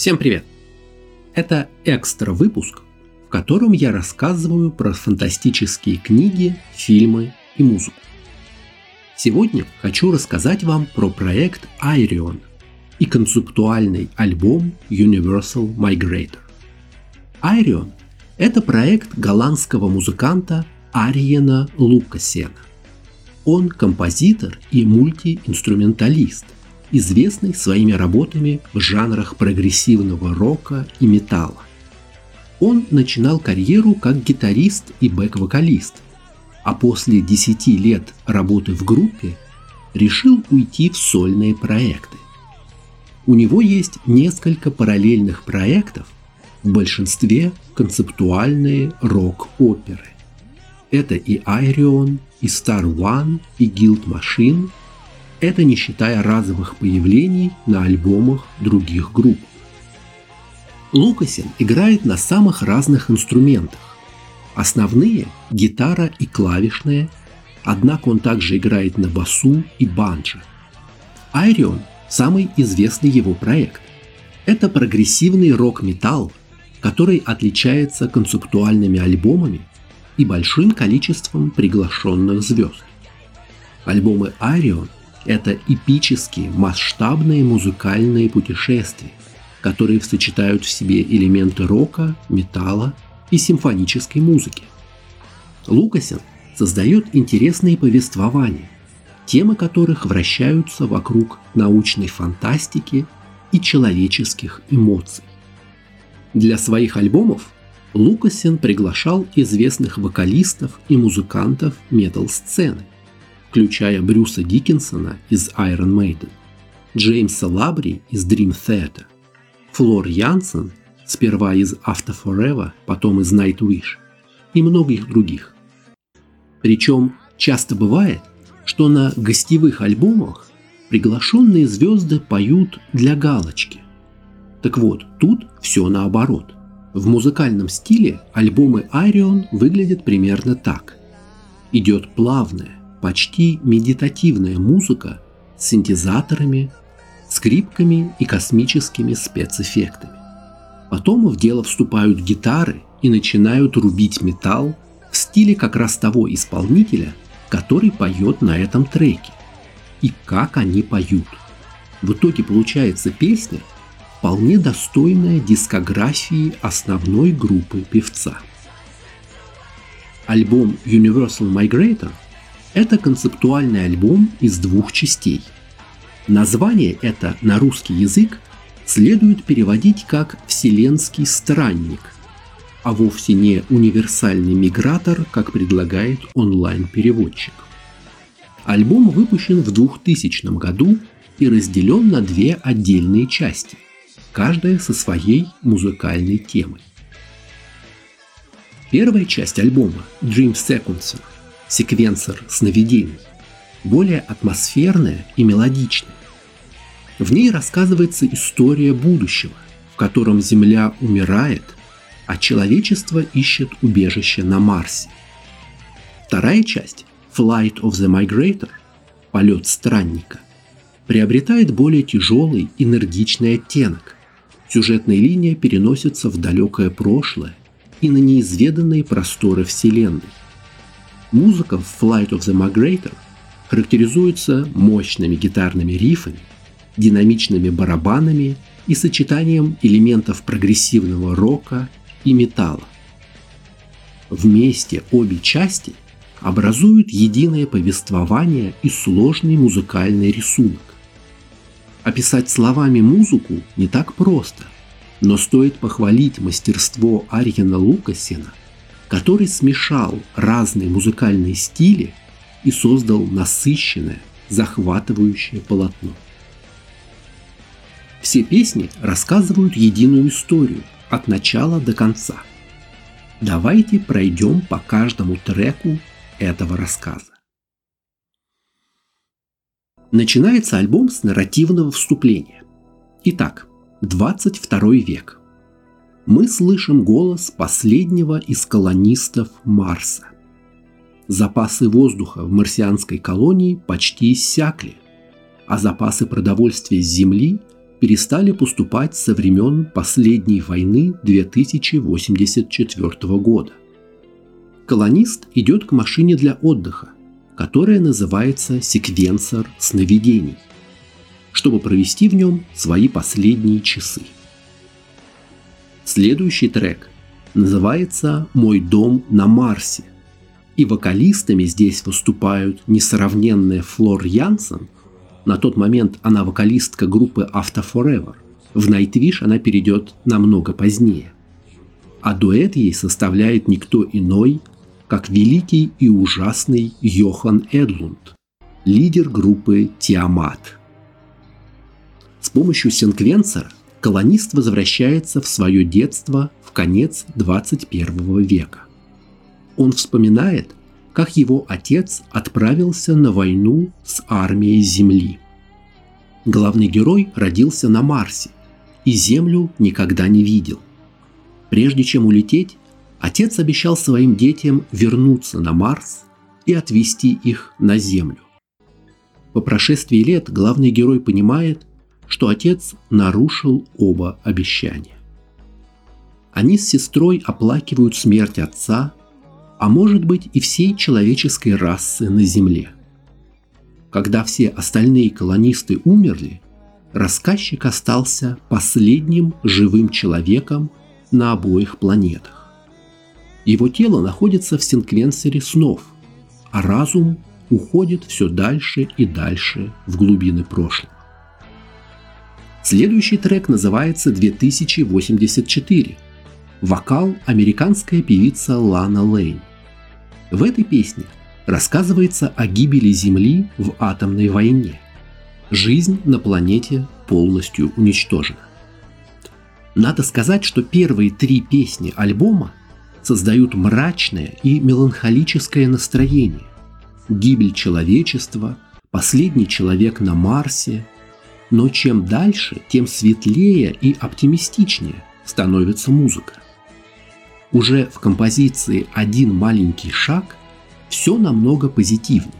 Всем привет! Это экстра выпуск, в котором я рассказываю про фантастические книги, фильмы и музыку. Сегодня хочу рассказать вам про проект Айрион и концептуальный альбом Universal Migrator. Айрион – это проект голландского музыканта Ариена Лукасена. Он композитор и мультиинструменталист – известный своими работами в жанрах прогрессивного рока и металла. Он начинал карьеру как гитарист и бэк-вокалист, а после 10 лет работы в группе решил уйти в сольные проекты. У него есть несколько параллельных проектов, в большинстве концептуальные рок-оперы. Это и Айрион, и Star One, и Guild Machine – это не считая разовых появлений на альбомах других групп. Лукасин играет на самых разных инструментах. Основные – гитара и клавишные, однако он также играет на басу и банджо. Айрион – самый известный его проект. Это прогрессивный рок-металл, который отличается концептуальными альбомами и большим количеством приглашенных звезд. Альбомы Айрион – это эпические, масштабные музыкальные путешествия, которые сочетают в себе элементы рока, металла и симфонической музыки. Лукасин создает интересные повествования, темы которых вращаются вокруг научной фантастики и человеческих эмоций. Для своих альбомов Лукасин приглашал известных вокалистов и музыкантов метал-сцены – включая Брюса Диккенсона из Iron Maiden, Джеймса Лабри из Dream Theater, Флор Янсен сперва из After Forever, потом из Nightwish и многих других. Причем часто бывает, что на гостевых альбомах приглашенные звезды поют для галочки. Так вот, тут все наоборот. В музыкальном стиле альбомы Айрион выглядят примерно так. Идет плавная, почти медитативная музыка с синтезаторами, скрипками и космическими спецэффектами. Потом в дело вступают гитары и начинают рубить металл в стиле как раз того исполнителя, который поет на этом треке. И как они поют. В итоге получается песня, вполне достойная дискографии основной группы певца. Альбом Universal Migrator – это концептуальный альбом из двух частей. Название это на русский язык следует переводить как «вселенский странник», а вовсе не универсальный мигратор, как предлагает онлайн-переводчик. Альбом выпущен в 2000 году и разделен на две отдельные части, каждая со своей музыкальной темой. Первая часть альбома Dream Sequencer – секвенсор сновидений, более атмосферная и мелодичная. В ней рассказывается история будущего, в котором Земля умирает, а человечество ищет убежище на Марсе. Вторая часть Flight of the Migrator – полет странника – приобретает более тяжелый, энергичный оттенок. Сюжетная линия переносится в далекое прошлое и на неизведанные просторы Вселенной. Музыка в Flight of the Migrator характеризуется мощными гитарными рифами, динамичными барабанами и сочетанием элементов прогрессивного рока и металла. Вместе обе части образуют единое повествование и сложный музыкальный рисунок. Описать словами музыку не так просто, но стоит похвалить мастерство Арьена Лукасена который смешал разные музыкальные стили и создал насыщенное, захватывающее полотно. Все песни рассказывают единую историю от начала до конца. Давайте пройдем по каждому треку этого рассказа. Начинается альбом с нарративного вступления. Итак, 22 век мы слышим голос последнего из колонистов Марса. Запасы воздуха в марсианской колонии почти иссякли, а запасы продовольствия с Земли перестали поступать со времен последней войны 2084 года. Колонист идет к машине для отдыха, которая называется секвенсор сновидений, чтобы провести в нем свои последние часы. Следующий трек называется «Мой дом на Марсе», и вокалистами здесь выступают несравненная Флор Янсен, на тот момент она вокалистка группы After Forever, в Nightwish она перейдет намного позднее. А дуэт ей составляет никто иной, как великий и ужасный Йохан Эдлунд, лидер группы Тиамат. С помощью синквенсора колонист возвращается в свое детство в конец 21 века. Он вспоминает, как его отец отправился на войну с армией Земли. Главный герой родился на Марсе и Землю никогда не видел. Прежде чем улететь, Отец обещал своим детям вернуться на Марс и отвезти их на Землю. По прошествии лет главный герой понимает, что отец нарушил оба обещания. Они с сестрой оплакивают смерть отца, а может быть и всей человеческой расы на Земле. Когда все остальные колонисты умерли, рассказчик остался последним живым человеком на обоих планетах. Его тело находится в секвенсоре снов, а разум уходит все дальше и дальше в глубины прошлого. Следующий трек называется «2084». Вокал американская певица Лана Лейн. В этой песне рассказывается о гибели Земли в атомной войне. Жизнь на планете полностью уничтожена. Надо сказать, что первые три песни альбома создают мрачное и меланхолическое настроение. Гибель человечества, последний человек на Марсе. Но чем дальше, тем светлее и оптимистичнее становится музыка. Уже в композиции «Один маленький шаг» все намного позитивнее.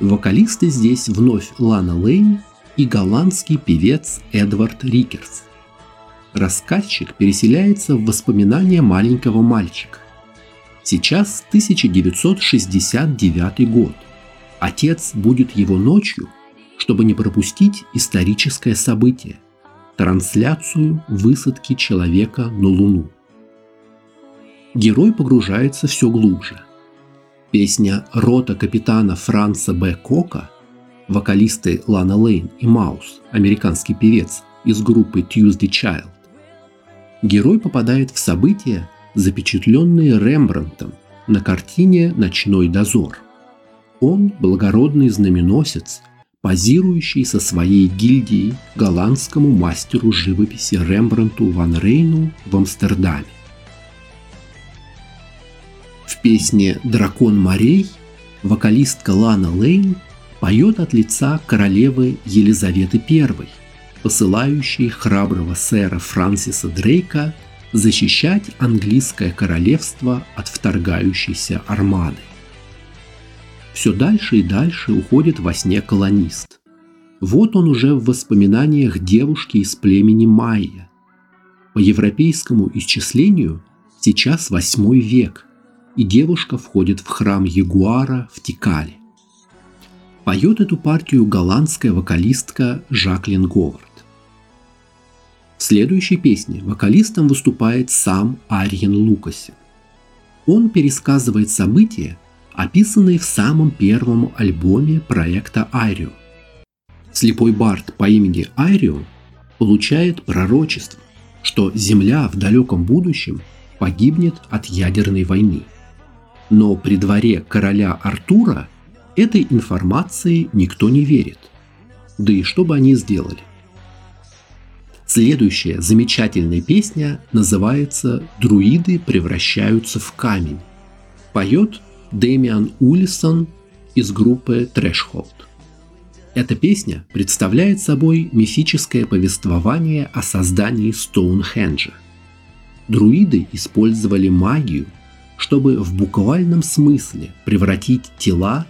Вокалисты здесь вновь Лана Лейн и голландский певец Эдвард Рикерс – рассказчик переселяется в воспоминания маленького мальчика. Сейчас 1969 год. Отец будет его ночью, чтобы не пропустить историческое событие – трансляцию высадки человека на Луну. Герой погружается все глубже. Песня «Рота капитана Франца Б. Кока» вокалисты Лана Лейн и Маус, американский певец из группы Tuesday Child, герой попадает в события, запечатленные Рембрандтом на картине «Ночной дозор». Он – благородный знаменосец, позирующий со своей гильдией голландскому мастеру живописи Рембрандту ван Рейну в Амстердаме. В песне «Дракон морей» вокалистка Лана Лейн поет от лица королевы Елизаветы I – посылающий храброго сэра Франсиса Дрейка защищать английское королевство от вторгающейся армады. Все дальше и дальше уходит во сне колонист. Вот он уже в воспоминаниях девушки из племени Майя. По европейскому исчислению сейчас восьмой век, и девушка входит в храм Ягуара в Тикале. Поет эту партию голландская вокалистка Жаклин Говард. В следующей песне вокалистом выступает сам Ариен Лукаси. Он пересказывает события, описанные в самом первом альбоме проекта Айрио. Слепой Барт по имени Айрио получает пророчество, что Земля в далеком будущем погибнет от ядерной войны. Но при дворе короля Артура этой информации никто не верит. Да и что бы они сделали? Следующая замечательная песня называется «Друиды превращаются в камень». Поет Дэмиан Улисон из группы Threshold. Эта песня представляет собой мифическое повествование о создании Стоунхенджа. Друиды использовали магию, чтобы в буквальном смысле превратить тела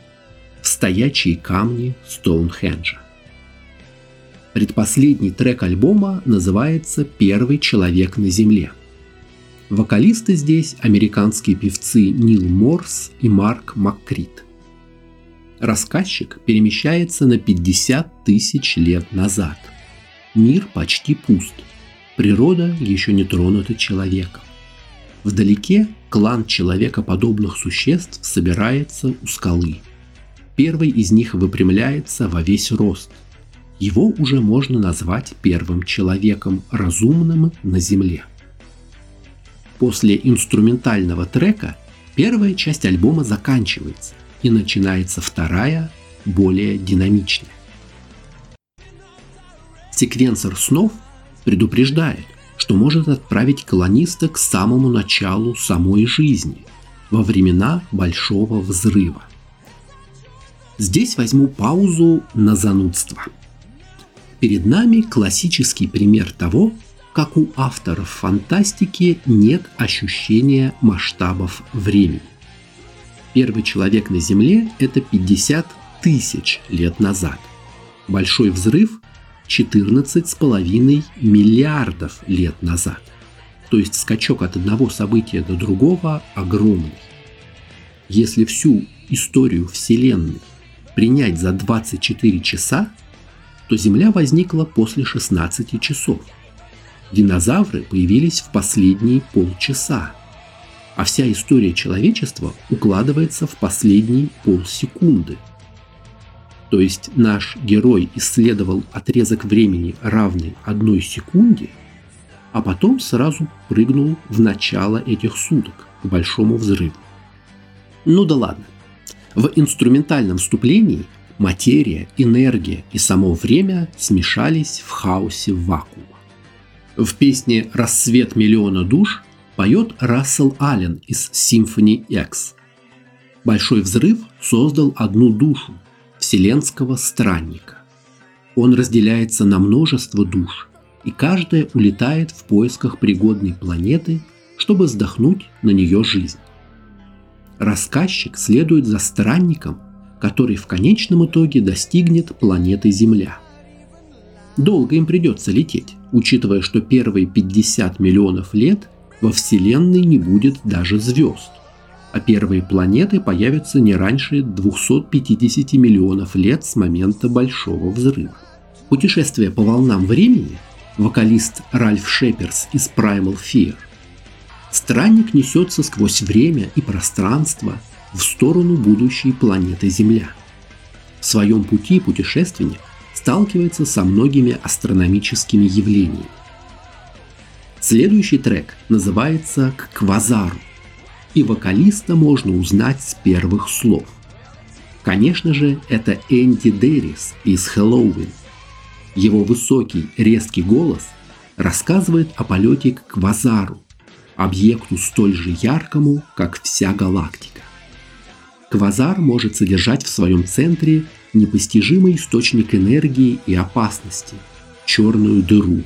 в стоячие камни Стоунхенджа. Предпоследний трек альбома называется «Первый человек на Земле». Вокалисты здесь американские певцы Нил Морс и Марк Маккрит. Рассказчик перемещается на 50 тысяч лет назад. Мир почти пуст. Природа еще не тронута человеком. Вдалеке клан человекоподобных существ собирается у скалы. Первый из них выпрямляется во весь рост – его уже можно назвать первым человеком, разумным на Земле. После инструментального трека первая часть альбома заканчивается и начинается вторая, более динамичная. Секвенсор снов предупреждает, что может отправить колониста к самому началу самой жизни, во времена Большого Взрыва. Здесь возьму паузу на занудство – Перед нами классический пример того, как у авторов фантастики нет ощущения масштабов времени. Первый человек на Земле – это 50 тысяч лет назад. Большой взрыв – 14,5 миллиардов лет назад. То есть скачок от одного события до другого огромный. Если всю историю Вселенной принять за 24 часа, то Земля возникла после 16 часов. Динозавры появились в последние полчаса, а вся история человечества укладывается в последние полсекунды. То есть наш герой исследовал отрезок времени, равный одной секунде, а потом сразу прыгнул в начало этих суток, к большому взрыву. Ну да ладно. В инструментальном вступлении Материя, энергия и само время смешались в хаосе вакуума. В песне «Рассвет миллиона душ» поет Рассел Аллен из Symphony X. Большой взрыв создал одну душу – вселенского странника. Он разделяется на множество душ, и каждая улетает в поисках пригодной планеты, чтобы вздохнуть на нее жизнь. Рассказчик следует за странником – который в конечном итоге достигнет планеты Земля. Долго им придется лететь, учитывая, что первые 50 миллионов лет во Вселенной не будет даже звезд, а первые планеты появятся не раньше 250 миллионов лет с момента Большого Взрыва. Путешествие по волнам времени вокалист Ральф Шеперс из Primal Fear. Странник несется сквозь время и пространство – в сторону будущей планеты Земля. В своем пути путешественник сталкивается со многими астрономическими явлениями. Следующий трек называется «К квазару», и вокалиста можно узнать с первых слов. Конечно же, это Энди Деррис из «Хэллоуин». Его высокий, резкий голос рассказывает о полете к квазару, объекту столь же яркому, как вся галактика. Квазар может содержать в своем центре непостижимый источник энергии и опасности – черную дыру.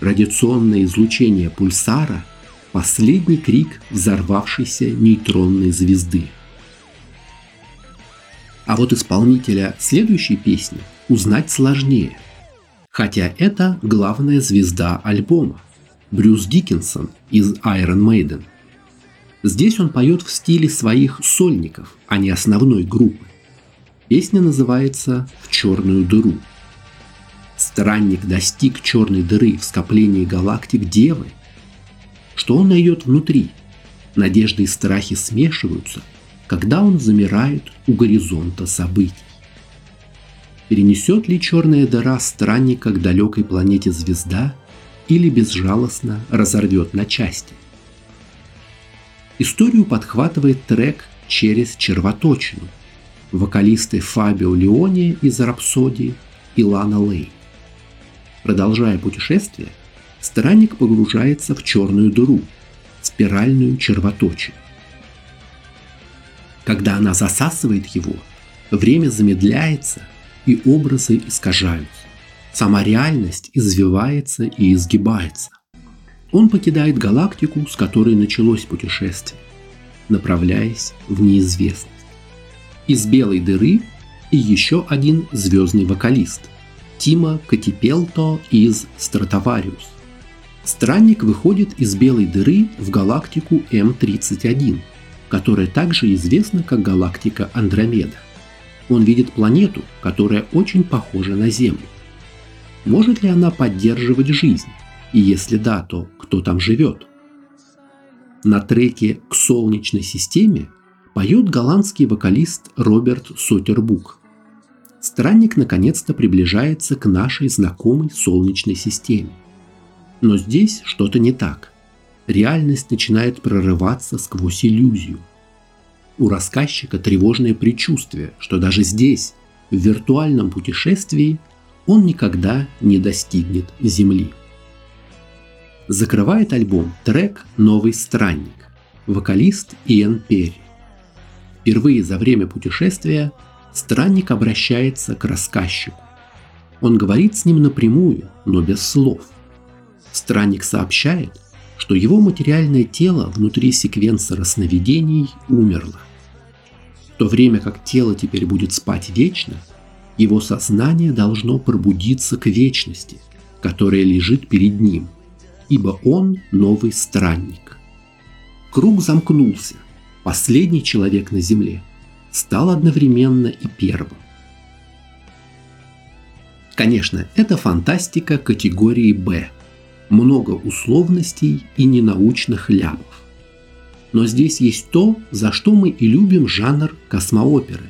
Радиационное излучение пульсара – последний крик взорвавшейся нейтронной звезды. А вот исполнителя следующей песни узнать сложнее, хотя это главная звезда альбома – Брюс Диккенсон из Iron Maiden – Здесь он поет в стиле своих сольников, а не основной группы. Песня называется «В черную дыру». Странник достиг черной дыры в скоплении галактик Девы. Что он найдет внутри? Надежды и страхи смешиваются, когда он замирает у горизонта событий. Перенесет ли черная дыра странника к далекой планете звезда или безжалостно разорвет на части? Историю подхватывает трек «Через червоточину» вокалисты Фабио Леони из «Рапсодии» и Лана Лей. Продолжая путешествие, странник погружается в черную дыру, спиральную червоточину. Когда она засасывает его, время замедляется и образы искажаются. Сама реальность извивается и изгибается. Он покидает галактику, с которой началось путешествие, направляясь в неизвестность. Из белой дыры и еще один звездный вокалист Тима Катипелто из Стратовариус. Странник выходит из белой дыры в галактику М31, которая также известна как галактика Андромеда. Он видит планету, которая очень похожа на Землю. Может ли она поддерживать жизнь? И если да, то кто там живет? На треке «К Солнечной системе» поет голландский вокалист Роберт Сотербук. Странник наконец-то приближается к нашей знакомой Солнечной системе. Но здесь что-то не так. Реальность начинает прорываться сквозь иллюзию. У рассказчика тревожное предчувствие, что даже здесь, в виртуальном путешествии, он никогда не достигнет Земли. Закрывает альбом трек «Новый странник», вокалист Иэн Перри. Впервые за время путешествия странник обращается к рассказчику. Он говорит с ним напрямую, но без слов. Странник сообщает, что его материальное тело внутри секвенсора сновидений умерло. В то время как тело теперь будет спать вечно, его сознание должно пробудиться к вечности, которая лежит перед ним – ибо он новый странник. Круг замкнулся. Последний человек на земле стал одновременно и первым. Конечно, это фантастика категории «Б». Много условностей и ненаучных ляпов. Но здесь есть то, за что мы и любим жанр космооперы.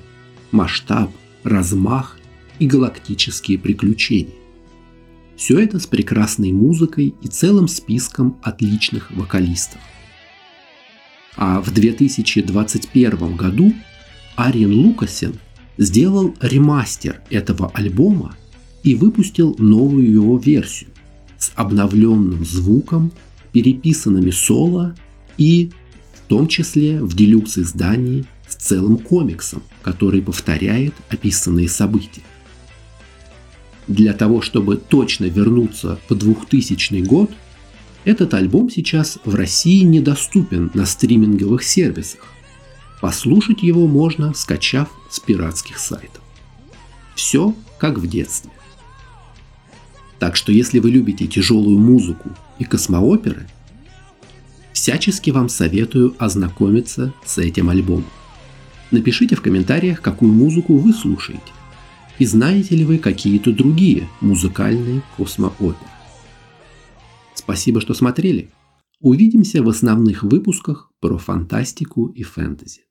Масштаб, размах и галактические приключения. Все это с прекрасной музыкой и целым списком отличных вокалистов. А в 2021 году Ариен Лукасен сделал ремастер этого альбома и выпустил новую его версию с обновленным звуком, переписанными соло и в том числе в делюкс издании с целым комиксом, который повторяет описанные события. Для того, чтобы точно вернуться в 2000 год, этот альбом сейчас в России недоступен на стриминговых сервисах. Послушать его можно, скачав с пиратских сайтов. Все как в детстве. Так что если вы любите тяжелую музыку и космооперы, всячески вам советую ознакомиться с этим альбомом. Напишите в комментариях, какую музыку вы слушаете. И знаете ли вы какие-то другие музыкальные космооперы? Спасибо, что смотрели. Увидимся в основных выпусках про фантастику и фэнтези.